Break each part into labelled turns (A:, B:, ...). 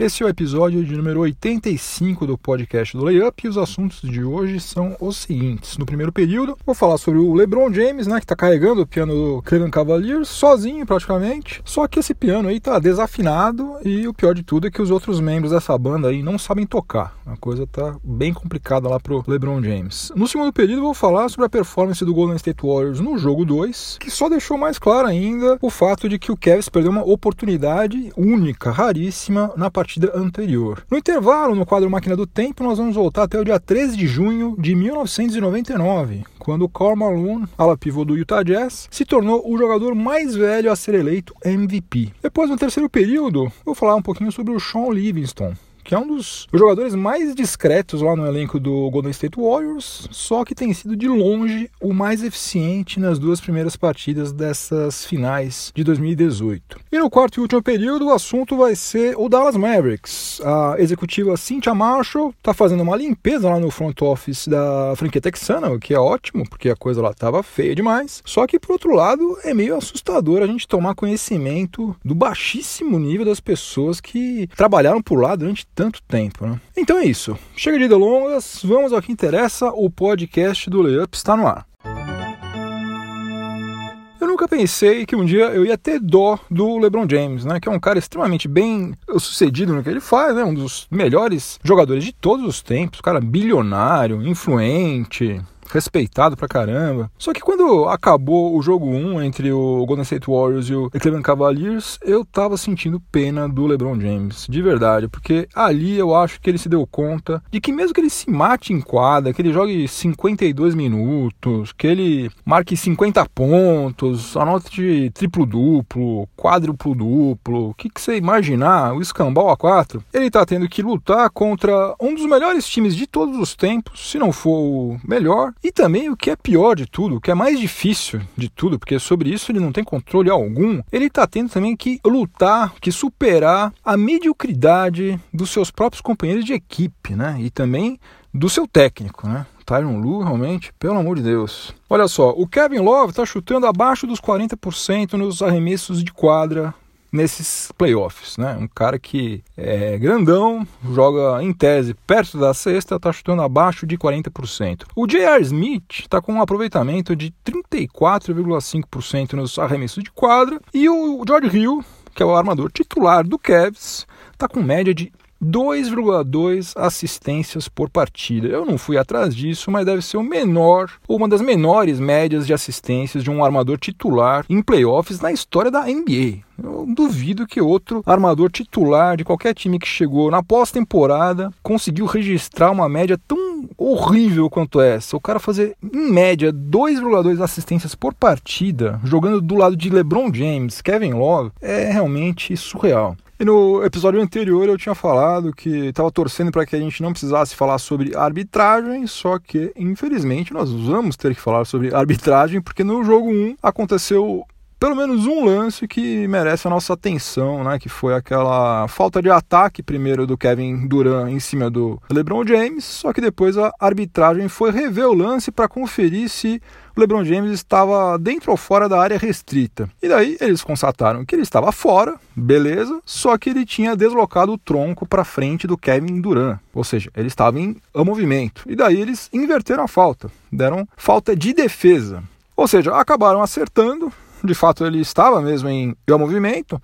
A: Esse é o episódio de número 85 do podcast do Layup e os assuntos de hoje são os seguintes. No primeiro período, vou falar sobre o LeBron James, né, que está carregando o piano do Cleveland Cavaliers sozinho praticamente. Só que esse piano aí tá desafinado e o pior de tudo é que os outros membros dessa banda aí não sabem tocar. A coisa tá bem complicada lá pro LeBron James. No segundo período, vou falar sobre a performance do Golden State Warriors no jogo 2, que só deixou mais claro ainda o fato de que o Cavs perdeu uma oportunidade única, raríssima na partida partida anterior. No intervalo, no quadro Máquina do Tempo, nós vamos voltar até o dia 13 de junho de 1999, quando Karl Malone, ala pivô do Utah Jazz, se tornou o jogador mais velho a ser eleito MVP. Depois, no terceiro período, vou falar um pouquinho sobre o Sean Livingston, que é um dos jogadores mais discretos lá no elenco do Golden State Warriors, só que tem sido de longe o mais eficiente nas duas primeiras partidas dessas finais de 2018. E no quarto e último período, o assunto vai ser o Dallas Mavericks. A executiva Cynthia Marshall está fazendo uma limpeza lá no front office da franquia texana, o que é ótimo, porque a coisa lá estava feia demais. Só que, por outro lado, é meio assustador a gente tomar conhecimento do baixíssimo nível das pessoas que trabalharam por lá durante tanto tempo. Né? Então é isso. Chega de delongas, vamos ao que interessa. O podcast do Layup está no ar. Eu nunca pensei que um dia eu ia ter dó do LeBron James, né? Que é um cara extremamente bem sucedido no que ele faz, né? Um dos melhores jogadores de todos os tempos, cara bilionário, influente, respeitado pra caramba. Só que quando acabou o jogo 1 entre o Golden State Warriors e o Cleveland Cavaliers, eu tava sentindo pena do LeBron James, de verdade, porque ali eu acho que ele se deu conta de que mesmo que ele se mate em quadra, que ele jogue 52 minutos, que ele marque 50 pontos, anote triplo-duplo, quádruplo-duplo, o que, que você imaginar, o escambau a 4, ele tá tendo que lutar contra um dos melhores times de todos os tempos, se não for o melhor, e também o que é pior de tudo, o que é mais difícil de tudo, porque sobre isso ele não tem controle algum, ele está tendo também que lutar, que superar a mediocridade dos seus próprios companheiros de equipe, né? E também do seu técnico, né? Tyron Lu, realmente, pelo amor de Deus. Olha só, o Kevin Love está chutando abaixo dos 40% nos arremessos de quadra nesses playoffs, né? Um cara que é grandão, joga em tese perto da cesta, está chutando abaixo de 40%. O J.R. Smith está com um aproveitamento de 34,5% nos arremessos de quadra e o George Hill, que é o armador titular do Cavs, está com média de 2,2 assistências por partida. Eu não fui atrás disso, mas deve ser o menor ou uma das menores médias de assistências de um armador titular em playoffs na história da NBA. Eu duvido que outro armador titular de qualquer time que chegou na pós-temporada conseguiu registrar uma média tão horrível quanto essa. O cara fazer, em média, 2,2 assistências por partida, jogando do lado de LeBron James, Kevin Love, é realmente surreal. E no episódio anterior eu tinha falado que estava torcendo para que a gente não precisasse falar sobre arbitragem, só que infelizmente nós vamos ter que falar sobre arbitragem, porque no jogo 1 aconteceu pelo menos um lance que merece a nossa atenção, né? Que foi aquela falta de ataque primeiro do Kevin Durant em cima do LeBron James, só que depois a arbitragem foi rever o lance para conferir se o LeBron James estava dentro ou fora da área restrita. E daí eles constataram que ele estava fora, beleza, só que ele tinha deslocado o tronco para frente do Kevin Durant, ou seja, ele estava em movimento. E daí eles inverteram a falta, deram falta de defesa. Ou seja, acabaram acertando, de fato ele estava mesmo em movimento,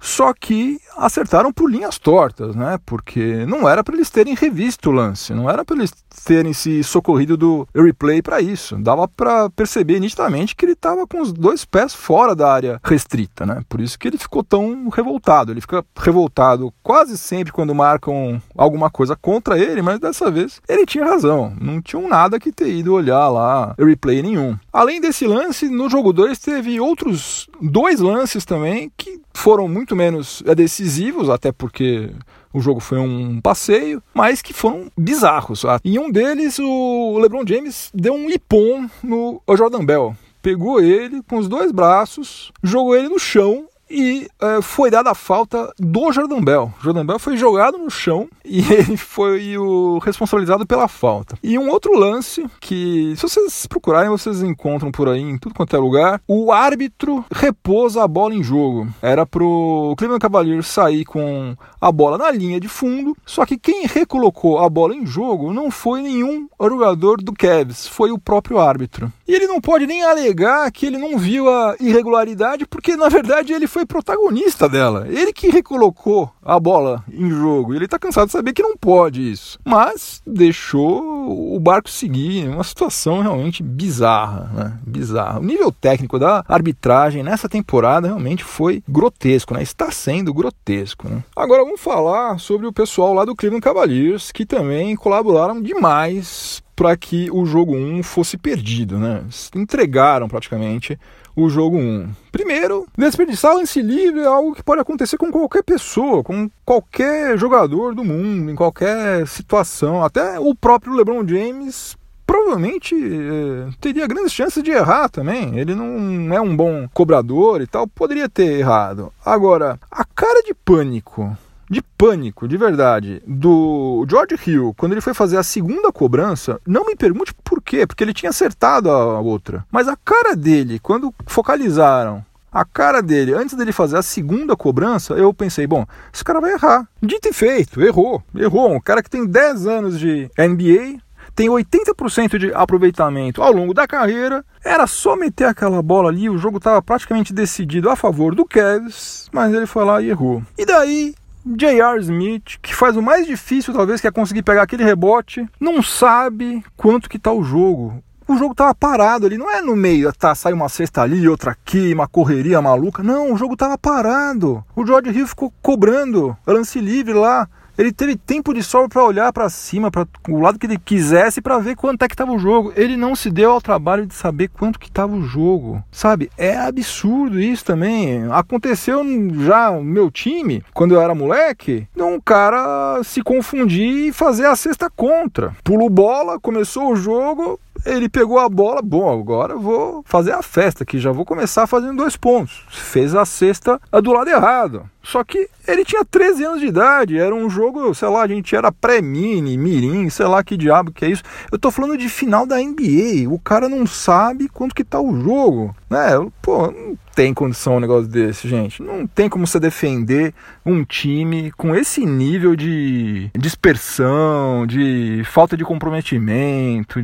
A: só que acertaram por linhas tortas, né? Porque não era para eles terem revisto o lance, não era para eles terem se socorrido do replay para isso. Dava para perceber nitidamente que ele estava com os dois pés fora da área restrita, né? Por isso que ele ficou tão revoltado. Ele fica revoltado quase sempre quando marcam alguma coisa contra ele, mas dessa vez ele tinha razão. Não tinham nada que ter ido olhar lá replay nenhum. Além desse lance, no jogo 2 teve outros dois lances também que foram muito menos decisivos, até porque o jogo foi um passeio, mas que foram bizarros. Em um deles, o LeBron James deu um ipom no Jordan Bell. Pegou ele com os dois braços, jogou ele no chão e é, foi dada a falta do Jordan Bell. Jordan Bell foi jogado no chão e ele foi o responsabilizado pela falta. E um outro lance que, se vocês procurarem, vocês encontram por aí em tudo quanto é lugar, o árbitro repôs a bola em jogo. Era pro Cleveland Cavaliers sair com a bola na linha de fundo, só que quem recolocou a bola em jogo não foi nenhum jogador do Cavs, foi o próprio árbitro. E ele não pode nem alegar que ele não viu a irregularidade, porque na verdade ele foi protagonista dela. Ele que recolocou a bola em jogo. Ele está cansado de saber que não pode isso. Mas deixou o barco seguir. Uma situação realmente bizarra, né? Bizarra. O nível técnico da arbitragem nessa temporada realmente foi grotesco, né? Está sendo grotesco, né? Agora vamos falar sobre o pessoal lá do Cleveland Cavaliers, que também colaboraram demais para que o jogo 1 fosse perdido, né? Entregaram praticamente o jogo 1. Primeiro, desperdiçar lance livre é algo que pode acontecer com qualquer pessoa, com qualquer jogador do mundo, em qualquer situação. Até o próprio LeBron James provavelmente é, teria grandes chances de errar também. Ele não é um bom cobrador e tal, poderia ter errado. Agora, a cara de pânico de pânico, de verdade, do George Hill, quando ele foi fazer a segunda cobrança, não me pergunte por quê, porque ele tinha acertado a outra. Mas a cara dele, quando focalizaram a cara dele, antes dele fazer a segunda cobrança, eu pensei, bom, esse cara vai errar. Dito e feito, errou. Errou. Um cara que tem 10 anos de NBA, tem 80% de aproveitamento ao longo da carreira. Era só meter aquela bola ali, o jogo estava praticamente decidido a favor do Cavs, mas ele foi lá e errou. E daí J.R. Smith, que faz o mais difícil talvez, que é conseguir pegar aquele rebote, não sabe quanto que tá o jogo. O jogo tava parado ali, não é no meio, tá, sai uma cesta ali, outra aqui, uma correria maluca. Não, o jogo tava parado. O George Hill ficou cobrando lance livre lá. Ele teve tempo de sobra para olhar para cima, para o lado que ele quisesse, para ver quanto é que estava o jogo. Ele não se deu ao trabalho de saber quanto que estava o jogo. Sabe? É absurdo isso também. Aconteceu já no meu time, quando eu era moleque, um cara se confundir e fazer a cesta contra. Pulo bola, começou o jogo, ele pegou a bola, bom, agora eu vou fazer a festa aqui, já vou começar fazendo dois pontos. Fez a cesta do lado errado. Só que ele tinha 13 anos de idade, era um jogo, sei lá, a gente era pré-mini, mirim, sei lá que diabo que é isso. Eu tô falando de final da NBA, o cara não sabe quanto que tá o jogo, né? Pô, não tem condição um negócio desse, gente. Não tem como você defender um time com esse nível de dispersão, de falta de comprometimento,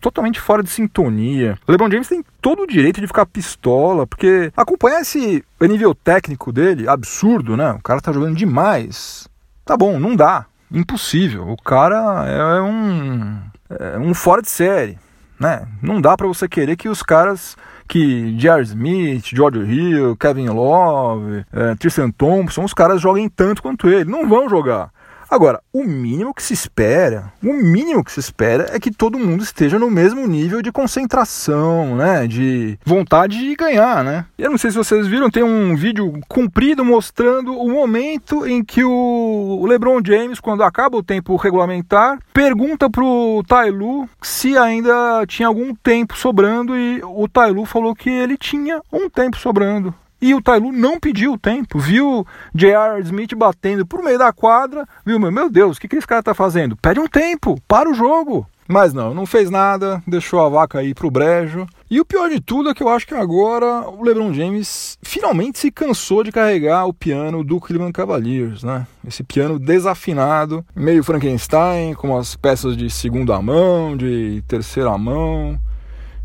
A: totalmente fora de sintonia. LeBron James tem todo o direito de ficar pistola, porque acompanhar esse nível técnico dele, absurdo, né? O cara tá jogando demais. Tá bom, não dá. Impossível. O cara é um, é um fora de série. Né? Não dá para você querer que os caras que J.R. Smith, George Hill, Kevin Love, é, Tristan Thompson, os caras joguem tanto quanto ele. Não vão jogar. Agora, o mínimo que se espera, o mínimo que se espera é que todo mundo esteja no mesmo nível de concentração, né? De vontade de ganhar, né? Eu não sei se vocês viram, tem um vídeo comprido mostrando o momento em que o LeBron James, quando acaba o tempo regulamentar, pergunta pro Tailu se ainda tinha algum tempo sobrando e o Tailu falou que ele tinha um tempo sobrando. E o Tailu não pediu o tempo, viu J.R. Smith batendo por meio da quadra, viu, meu Deus, o que, que esse cara tá fazendo? Pede um tempo, para o jogo. Mas não, não fez nada, deixou a vaca aí pro brejo. E o pior de tudo é que eu acho que agora o LeBron James finalmente se cansou de carregar o piano do Cleveland Cavaliers, né? Esse piano desafinado, meio Frankenstein, com as peças de segunda mão, de terceira mão,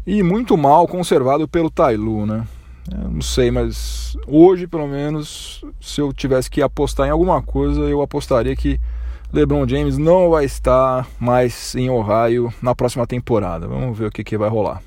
A: e muito mal conservado pelo Tailu, né? Eu não sei, mas hoje, pelo menos, se eu tivesse que apostar em alguma coisa, eu apostaria que LeBron James não vai estar mais em Ohio na próxima temporada. Vamos ver o que, que vai rolar.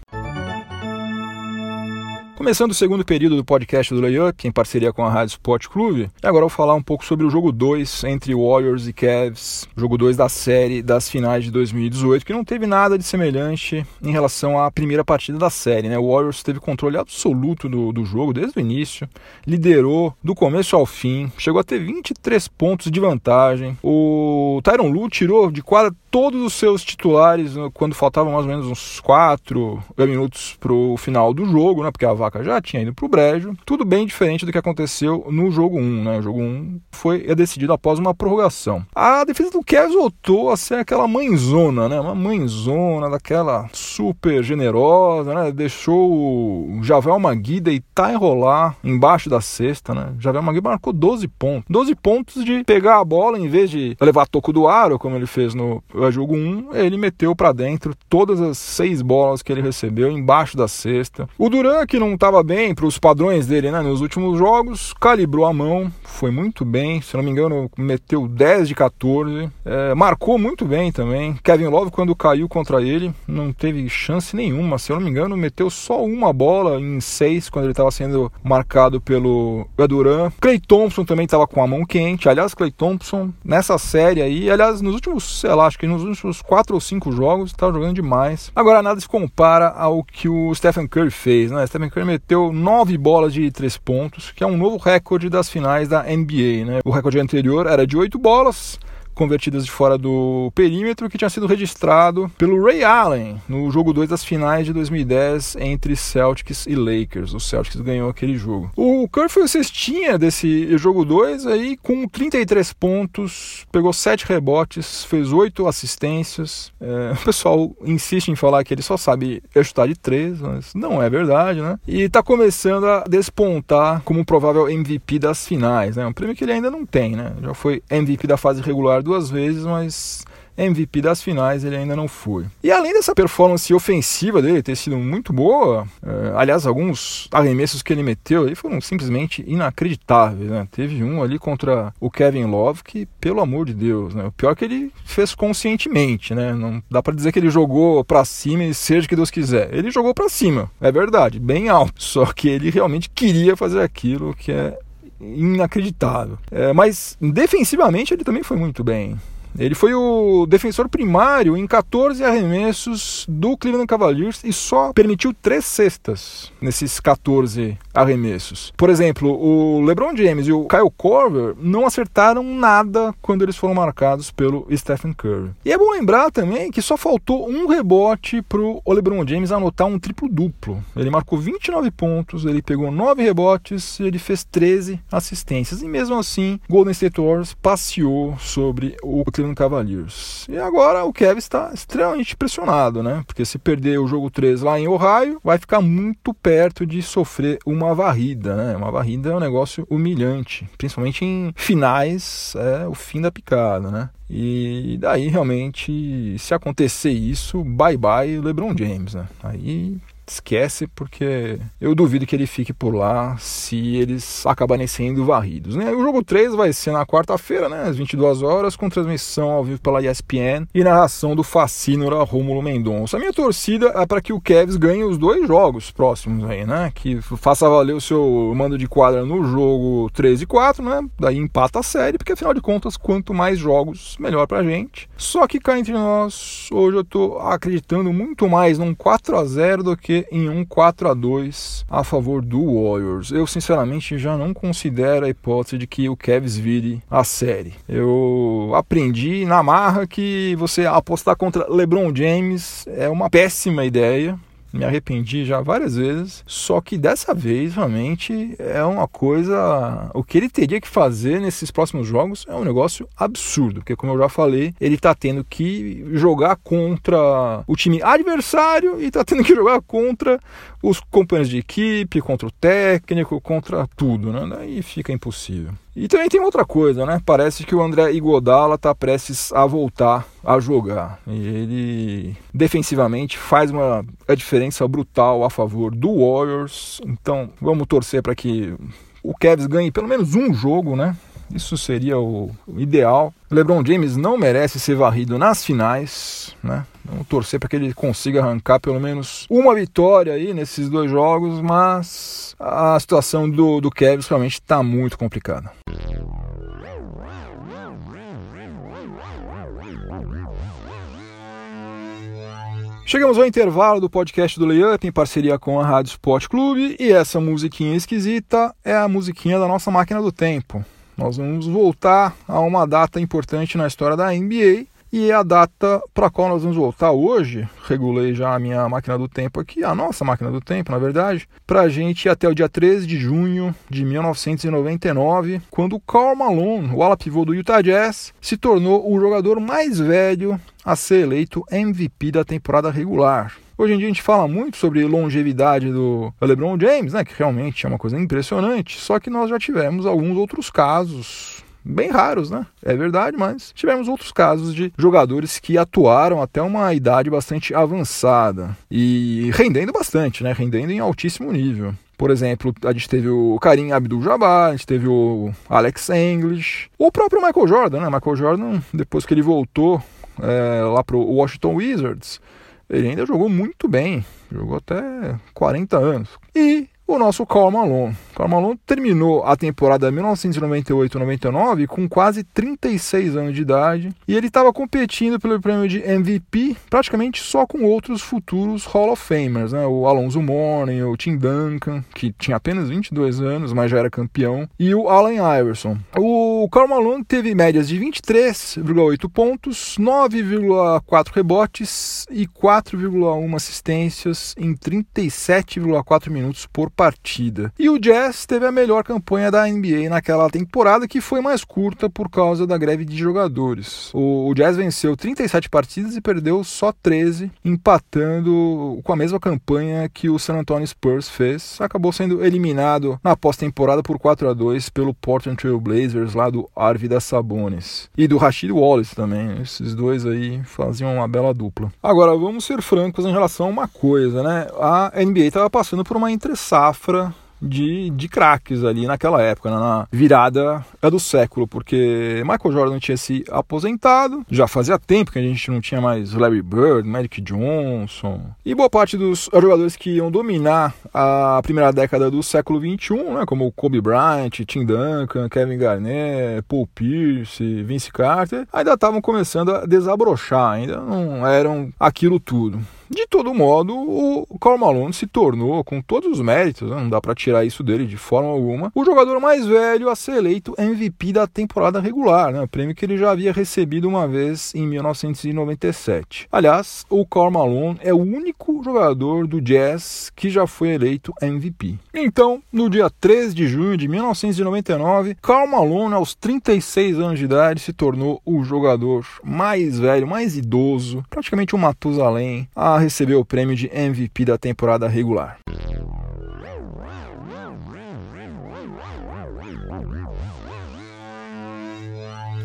A: Começando o segundo período do podcast do Layup, em parceria com a Rádio Sport Clube, agora eu vou falar um pouco sobre o jogo 2 entre Warriors e Cavs, jogo 2 da série das finais de 2018, que não teve nada de semelhante em relação à primeira partida da série. Né? O Warriors teve controle absoluto do, do jogo desde o início, liderou do começo ao fim, chegou a ter 23 pontos de vantagem. O Tyron Lu tirou de quadra todos os seus titulares quando faltavam mais ou menos uns 4 minutos para o final do jogo, né? Porque a vaca já tinha ido para o brejo. Tudo bem diferente do que aconteceu no jogo 1, né? O jogo 1 foi decidido após uma prorrogação. A defesa do Cavs voltou a ser aquela mãezona, né? Uma mãezona daquela super generosa, né? Deixou o Javel Magui deitar e rolar embaixo da cesta, né? Javel Magui marcou 12 pontos. 12 pontos de pegar a bola em vez de levar toco do aro, como ele fez no jogo 1, ele meteu para dentro todas as seis bolas que ele recebeu embaixo da cesta. O Duran, que não estava bem para os padrões dele né, nos últimos jogos, calibrou a mão, foi muito bem. Se não me engano, meteu 10 de 14. É, marcou muito bem também. Kevin Love, quando caiu contra ele, não teve chance nenhuma. Se eu não me engano, meteu só uma bola em seis quando ele estava sendo marcado pelo Duran. Clay Thompson também estava com a mão quente. Aliás, Clay Thompson, nessa série aí, aliás, nos últimos, sei lá, acho que nos últimos 4 ou 5 jogos, estava jogando demais. Agora, nada se compara ao que o Stephen Curry fez, né? Stephen Curry meteu 9 bolas de 3 pontos, que é um novo recorde das finais da NBA, né? O recorde anterior era de 8 bolas, convertidas de fora do perímetro que tinha sido registrado pelo Ray Allen no jogo 2 das finais de 2010 entre Celtics e Lakers. O Celtics ganhou aquele jogo. O Curry foi o cestinha desse jogo 2 aí com 33 pontos, pegou 7 rebotes, fez 8 assistências. É, o pessoal insiste em falar que ele só sabe chutar de 3, mas não é verdade, né? E tá começando a despontar como provável MVP das finais, né? Um prêmio que ele ainda não tem, né? Já foi MVP da fase regular duas vezes, mas MVP das finais ele ainda não foi. E além dessa performance ofensiva dele ter sido muito boa, é, aliás, alguns arremessos que ele meteu ali foram simplesmente inacreditáveis. Né? Teve um ali contra o Kevin Love que, pelo amor de Deus, né? o pior é que ele fez conscientemente. Né? Não dá para dizer que ele jogou para cima e seja que Deus quiser. Ele jogou para cima, é verdade, bem alto. Só que ele realmente queria fazer aquilo que é inacreditável. É, mas defensivamente ele também foi muito bem. Ele foi o defensor primário em 14 arremessos do Cleveland Cavaliers e só permitiu três cestas nesses 14 arremessos. Por exemplo, o LeBron James e o Kyle Korver não acertaram nada quando eles foram marcados pelo Stephen Curry. E é bom lembrar também que só faltou um rebote para o LeBron James anotar um triplo-duplo. Ele marcou 29 pontos, ele pegou 9 rebotes e ele fez 13 assistências. E mesmo assim, Golden State Warriors passeou sobre o Cleveland Cavaliers. E agora o Kevin está extremamente pressionado, né? Porque se perder o jogo 3 lá em Ohio, vai ficar muito perto de sofrer uma varrida, né? Uma varrida é um negócio humilhante, principalmente em finais, é o fim da picada, né? E daí realmente, se acontecer isso, bye bye LeBron James, né? Aí esquece porque eu duvido que ele fique por lá se eles acabarem sendo varridos. Né? O jogo 3 vai ser na quarta-feira, né, às 22 horas, com transmissão ao vivo pela ESPN e narração do Facínora Rômulo Mendonça. A minha torcida é para que o Cavs ganhe os dois jogos próximos aí, né? Que faça valer o seu mando de quadra no jogo 3 e 4, né? Daí empata a série, porque afinal de contas, quanto mais jogos, melhor pra gente. Só que cá entre nós, hoje eu tô acreditando muito mais num 4 a 0 do que em um 4 a 2 a favor do Warriors. Eu sinceramente já não considero a hipótese de que o Cavs vire a série. Eu aprendi na marra que você apostar contra LeBron James é uma péssima ideia me arrependi já várias vezes, só que dessa vez realmente é uma coisa. O que ele teria que fazer nesses próximos jogos é um negócio absurdo, porque, como eu já falei, ele está tendo que jogar contra o time adversário e está tendo que jogar contra os companheiros de equipe, contra o técnico, contra tudo, né? Daí fica impossível. E também tem outra coisa, né? Parece que o André Iguodala está prestes a voltar a jogar. E ele defensivamente faz uma diferença brutal a favor do Warriors. Então vamos torcer para que o Cavs ganhe pelo menos um jogo, né? Isso seria o ideal. LeBron James não merece ser varrido nas finais, né? Vamos torcer para que ele consiga arrancar pelo menos uma vitória aí nesses dois jogos, mas a situação do, do realmente está muito complicada. Chegamos ao intervalo do podcast do Layup em parceria com a Rádio Sport Clube e essa musiquinha esquisita é a musiquinha da nossa máquina do tempo. Nós vamos voltar a uma data importante na história da NBA E a data para a qual nós vamos voltar hoje, regulei já a minha máquina do tempo aqui, a nossa máquina do tempo, na verdade, para a gente ir até o dia 13 de junho de 1999, quando Karl Malone, o ala pivô do Utah Jazz, se tornou o jogador mais velho a ser eleito MVP da temporada regular. Hoje em dia a gente fala muito sobre longevidade do LeBron James, né, que realmente é uma coisa impressionante, só que nós já tivemos alguns outros casos bem raros, né? É verdade, mas tivemos outros casos de jogadores que atuaram até uma idade bastante avançada e rendendo bastante, né? Rendendo em altíssimo nível. Por exemplo, a gente teve o Karim Abdul-Jabbar, a gente teve o Alex English, o próprio Michael Jordan, né? Michael Jordan, depois que ele voltou é, lá para o Washington Wizards, ele ainda jogou muito bem, jogou até 40 anos. E o nosso Karl Malone. Karl Malone terminou a temporada 1998-99 com quase 36 anos de idade e ele estava competindo pelo prêmio de MVP praticamente só com outros futuros Hall of Famers, né? o Alonso Mourning, o Tim Duncan, que tinha apenas 22 anos, mas já era campeão, e o Allen Iverson. O Karl Malone teve médias de 23,8 pontos, 9,4 rebotes e 4,1 assistências em 37,4 minutos por partida. E o Jazz teve a melhor campanha da NBA naquela temporada, que foi mais curta por causa da greve de jogadores. O, Jazz venceu 37 partidas e perdeu só 13, empatando com a mesma campanha que o San Antonio Spurs fez. Acabou sendo eliminado na pós-temporada por 4 a 2 pelo Portland Trail Blazers lá do Arvidas Sabonis e do Rashid Wallace também. Esses dois aí faziam uma bela dupla. Agora vamos ser francos em relação a uma coisa, né? A NBA estava passando por uma entre safra de, de craques ali naquela época, né, na virada do século, porque Michael Jordan tinha se aposentado, já fazia tempo que a gente não tinha mais Larry Bird, Magic Johnson, e boa parte dos jogadores que iam dominar a primeira década do século XXI, né, como Kobe Bryant, Tim Duncan, Kevin Garnett, Paul Pierce, Vince Carter, ainda estavam começando a desabrochar, ainda não eram aquilo tudo. De todo modo, o Karl Malone se tornou, com todos os méritos, né, não dá para tirar isso dele de forma alguma, o jogador mais velho a ser eleito MVP da temporada regular, né, prêmio que ele já havia recebido uma vez em 1997. Aliás, o Karl Malone é o único jogador do Jazz que já foi eleito MVP. Então, no dia 3 de junho de 1999, Karl Malone, aos 36 anos de idade, se tornou o jogador mais velho, mais idoso, praticamente um Matusalém, a recebeu o prêmio de MVP da temporada regular.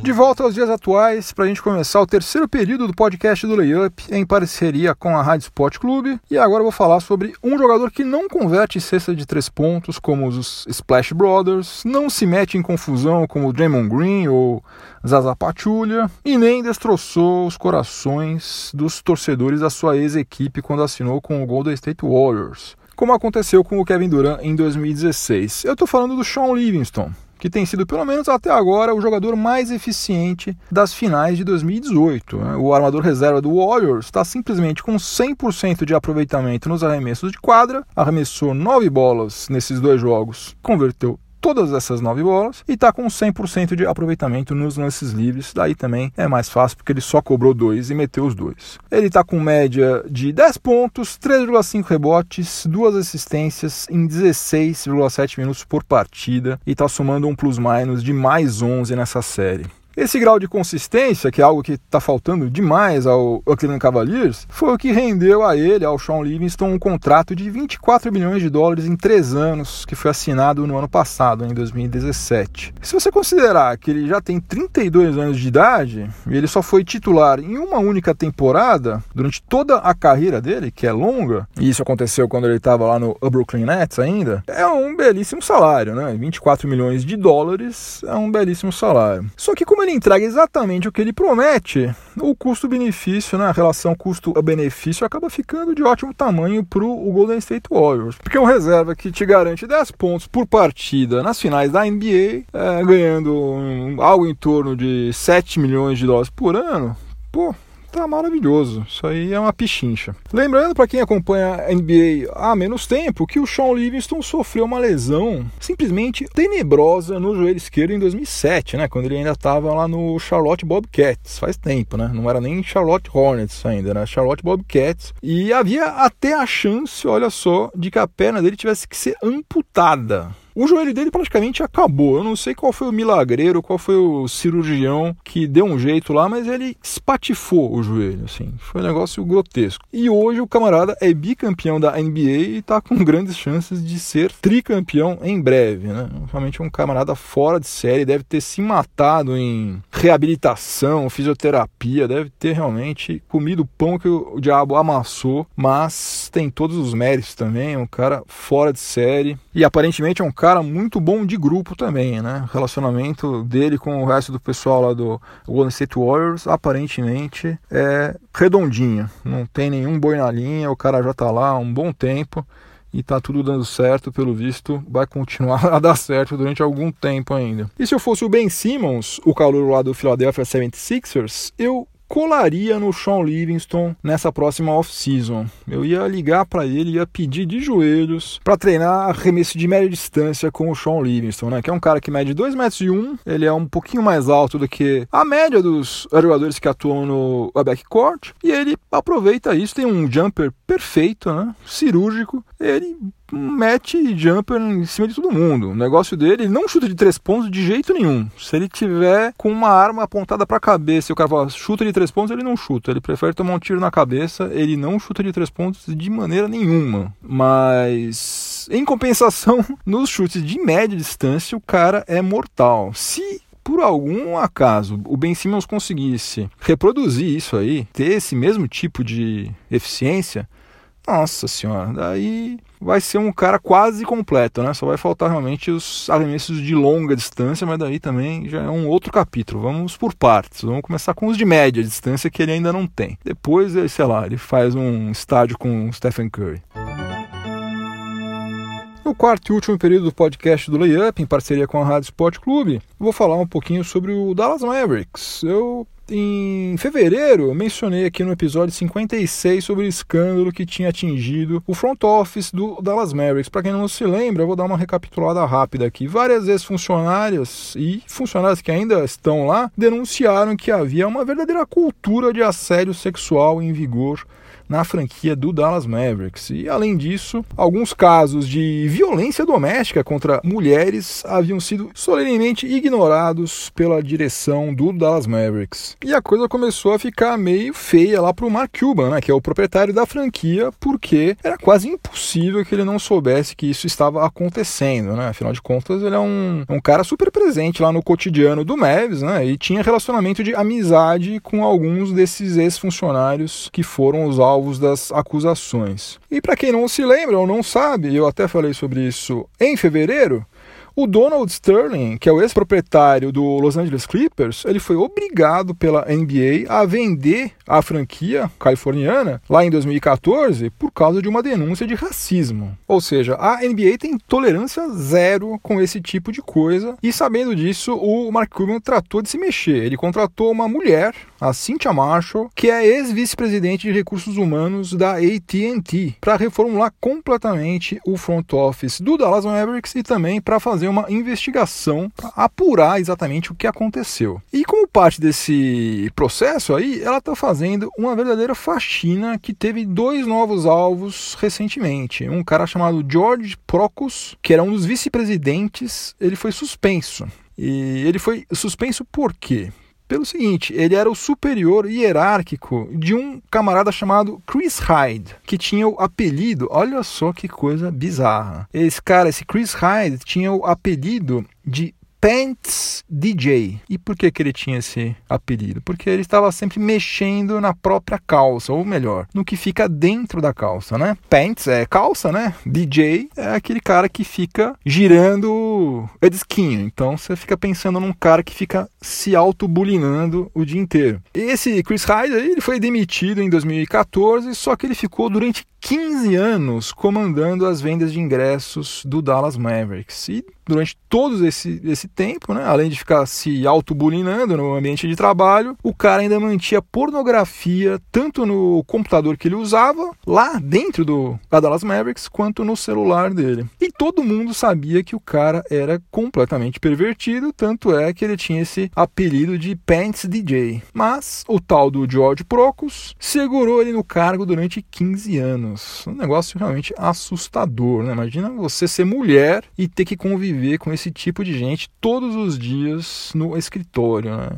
A: De volta aos dias atuais, para a gente começar o terceiro período do podcast do Layup em parceria com a Rádio Sport Clube. E agora eu vou falar sobre um jogador que não converte cesta de três pontos, como os Splash Brothers, não se mete em confusão como o Draymond Green ou Zaza Pachulia, e nem destroçou os corações dos torcedores da sua ex-equipe quando assinou com o Golden State Warriors, como aconteceu com o Kevin Durant em 2016. Eu estou falando do Sean Livingston, que tem sido, pelo menos até agora, o jogador mais eficiente das finais de 2018. Né? O armador reserva do Warriors está simplesmente com 100% de aproveitamento nos arremessos de quadra, arremessou 9 bolas nesses dois jogos, converteu todas essas nove bolas e está com 100% de aproveitamento nos lances livres. Daí também é mais fácil porque ele só cobrou dois e meteu os dois. Ele está com média de 10 pontos, 3,5 rebotes, duas assistências em 16,7 minutos por partida e está somando um plus-minus de mais 11 nessa série. Esse grau de consistência, que é algo que está faltando demais ao Cleveland Cavaliers, foi o que rendeu a ele, ao Sean Livingston, um contrato de 24 milhões de dólares em três anos, que foi assinado no ano passado, em 2017. Se você considerar que ele já tem 32 anos de idade e ele só foi titular em uma única temporada durante toda a carreira dele, que é longa, e isso aconteceu quando ele estava lá no Brooklyn Nets ainda, é um belíssimo salário, né? 24 milhões de dólares é um belíssimo salário. Só que como ele entrega exatamente o que ele promete, o custo-benefício, né, a relação custo-benefício acaba ficando de ótimo tamanho para o Golden State Warriors. Porque um reserva que te garante 10 pontos por partida nas finais da NBA, é, ganhando um, algo em torno de 7 milhões de dólares por ano, pô, tá maravilhoso. Isso aí é uma pichincha. Lembrando para quem acompanha a NBA há menos tempo que o Sean Livingston sofreu uma lesão simplesmente tenebrosa no joelho esquerdo em 2007, né, quando ele ainda estava lá no Charlotte Bobcats, faz tempo, né? Não era nem Charlotte Hornets ainda, né? Charlotte Bobcats. E havia até a chance, olha só, de que a perna dele tivesse que ser amputada. O joelho dele praticamente acabou. Eu não sei qual foi o milagreiro, qual foi o cirurgião que deu um jeito lá, mas ele espatifou o joelho, assim. Foi um negócio grotesco. E hoje o camarada é bicampeão da NBA e está com grandes chances de ser tricampeão em breve, né? Realmente um camarada fora de série, deve ter se matado em reabilitação, fisioterapia, deve ter realmente comido o pão que o diabo amassou, mas tem todos os méritos também, um cara fora de série e aparentemente é um cara muito bom de grupo também, né? O relacionamento dele com o resto do pessoal lá do Golden State Warriors aparentemente é redondinho. Não tem nenhum boi na linha, o cara já tá lá há um bom tempo e tá tudo dando certo, pelo visto, vai continuar a dar certo durante algum tempo ainda. E se eu fosse o Ben Simmons, o calor lá do Philadelphia 76ers, eu colaria no Sean Livingston nessa próxima off-season. Eu ia ligar para ele, ia pedir de joelhos para treinar arremesso de média distância com o Sean Livingston, né? Que é um cara que mede 2 metros e 1, um, ele é um pouquinho mais alto do que a média dos jogadores que atuam no backcourt e ele aproveita isso, tem um jumper perfeito, né? Cirúrgico. Ele mete jumper em cima de todo mundo. O negócio dele, ele não chuta de três pontos de jeito nenhum. Se ele tiver com uma arma apontada para a cabeça e o cara fala, chuta de três pontos, ele não chuta. Ele prefere tomar um tiro na cabeça, ele não chuta de três pontos de maneira nenhuma. Mas, em compensação, nos chutes de média distância, o cara é mortal. Se por algum acaso o Ben Simmons conseguisse reproduzir isso aí, ter esse mesmo tipo de eficiência, nossa senhora, daí vai ser um cara quase completo, né? Só vai faltar realmente os arremessos de longa distância, mas daí também já é um outro capítulo. Vamos por partes. Vamos começar com os de média distância que ele ainda não tem. Depois, sei lá, ele faz um estádio com o Stephen Curry. No quarto e último período do podcast do Layup, em parceria com a Rádio Sport Clube, vou falar um pouquinho sobre o Dallas Mavericks. Eu em fevereiro, mencionei aqui no episódio 56 sobre o escândalo que tinha atingido o front office do Dallas Mavericks. Para quem não se lembra, eu vou dar uma recapitulada rápida aqui. Várias vezes funcionários e funcionários que ainda estão lá denunciaram que havia uma verdadeira cultura de assédio sexual em vigor na franquia do Dallas Mavericks. E além disso, alguns casos de violência doméstica contra mulheres haviam sido solenemente ignorados pela direção do Dallas Mavericks. E a coisa começou a ficar meio feia lá para o Mark Cuban, né, que é o proprietário da franquia, porque era quase impossível que ele não soubesse que isso estava acontecendo, né? Afinal de contas, ele é um, um cara super presente lá no cotidiano do Mavs, né? E tinha relacionamento de amizade com alguns desses ex-funcionários que foram os alvos das acusações. E para quem não se lembra ou não sabe, eu até falei sobre isso em fevereiro, o Donald Sterling, que é o ex-proprietário do Los Angeles Clippers, ele foi obrigado pela NBA a vender a franquia californiana lá em 2014 por causa de uma denúncia de racismo. Ou seja, a NBA tem tolerância zero com esse tipo de coisa e sabendo disso, o Mark Cuban tratou de se mexer. Ele contratou uma mulher, a Cynthia Marshall, que é ex-vice-presidente de recursos humanos da AT&T, para reformular completamente o front office do Dallas Mavericks e também para fazer fazer uma investigação para apurar exatamente o que aconteceu. E como parte desse processo aí, ela está fazendo uma verdadeira faxina que teve dois novos alvos recentemente. Um cara chamado George Procus, que era um dos vice-presidentes, ele foi suspenso. E ele foi suspenso por quê? Pelo seguinte: ele era o superior hierárquico de um camarada chamado Chris Hyde, que tinha o apelido, olha só que coisa bizarra. Esse cara, esse Chris Hyde, tinha o apelido de Pants DJ. E por que, que ele tinha esse apelido? Porque ele estava sempre mexendo na própria calça, ou melhor, no que fica dentro da calça, né? Pants é calça, né? DJ é aquele cara que fica girando o disquinho. Então você fica pensando num cara que fica se auto-bulinando o dia inteiro. Esse Chris Hyde ele foi demitido em 2014, só que ele ficou durante 15 anos comandando as vendas de ingressos do Dallas Mavericks. E durante todo esse, esse tempo, né, além de ficar se autobulinando no ambiente de trabalho, o cara ainda mantinha pornografia tanto no computador que ele usava, lá dentro do da Dallas Mavericks, quanto no celular dele. E todo mundo sabia que o cara era completamente pervertido, tanto é que ele tinha esse apelido de Pants DJ. Mas o tal do George Procus segurou ele no cargo durante 15 anos. Um negócio realmente assustador, né? Imagina você ser mulher e ter que conviver com esse tipo de gente todos os dias no escritório, né?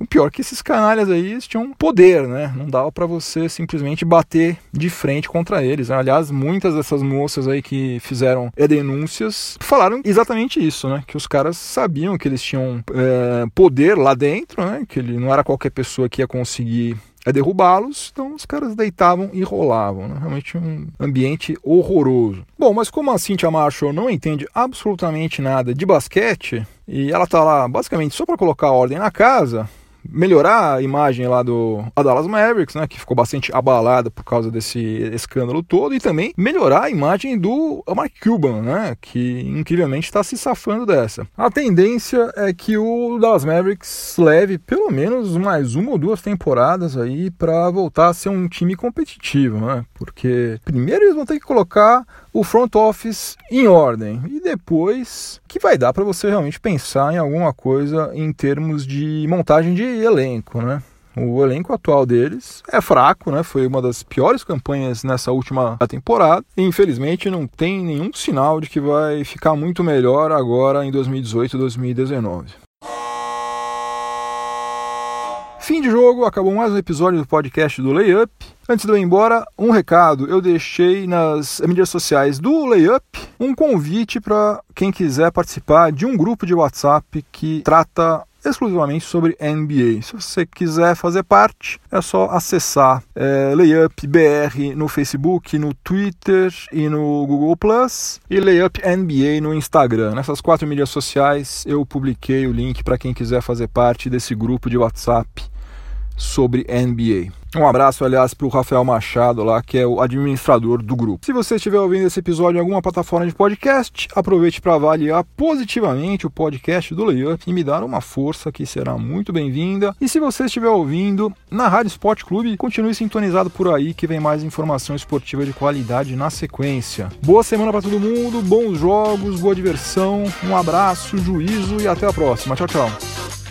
A: O pior é que esses canalhas aí tinham poder, né? Não dava para você simplesmente bater de frente contra eles. Né? Aliás, muitas dessas moças aí que fizeram denúncias falaram exatamente isso, né? Que os caras sabiam que eles tinham é, poder lá dentro, né? Que ele não era qualquer pessoa que ia conseguir é derrubá-los, então os caras deitavam e rolavam. Né? Realmente um ambiente horroroso. Bom, mas como a Cynthia Marshall não entende absolutamente nada de basquete, e ela tá lá basicamente só para colocar ordem na casa, melhorar a imagem lá do Dallas Mavericks, né, que ficou bastante abalada por causa desse escândalo todo, e também melhorar a imagem do Mark Cuban, né, que incrivelmente está se safando dessa. A tendência é que o Dallas Mavericks leve pelo menos mais uma ou duas temporadas aí para voltar a ser um time competitivo, né, porque primeiro eles vão ter que colocar o front office em ordem e depois que vai dar para você realmente pensar em alguma coisa em termos de montagem de elenco, né? O elenco atual deles é fraco, né? Foi uma das piores campanhas nessa última temporada. E, infelizmente, não tem nenhum sinal de que vai ficar muito melhor agora em 2018 e 2019. Fim de jogo, acabou mais um episódio do podcast do Layup. Antes de eu ir embora, um recado. Eu deixei nas mídias sociais do Layup um convite para quem quiser participar de um grupo de WhatsApp que trata exclusivamente sobre NBA. Se você quiser fazer parte, é só acessar é, Layup BR no Facebook, no Twitter e no Google Plus e Layup NBA no Instagram. Nessas quatro mídias sociais eu publiquei o link para quem quiser fazer parte desse grupo de WhatsApp sobre NBA. Um abraço, aliás, para o Rafael Machado lá, que é o administrador do grupo. Se você estiver ouvindo esse episódio em alguma plataforma de podcast, aproveite para avaliar positivamente o podcast do Layup e me dar uma força que será muito bem-vinda. E se você estiver ouvindo na Rádio Sport Clube, continue sintonizado por aí que vem mais informação esportiva de qualidade na sequência. Boa semana para todo mundo, bons jogos, boa diversão, um abraço, juízo e até a próxima. Tchau, tchau.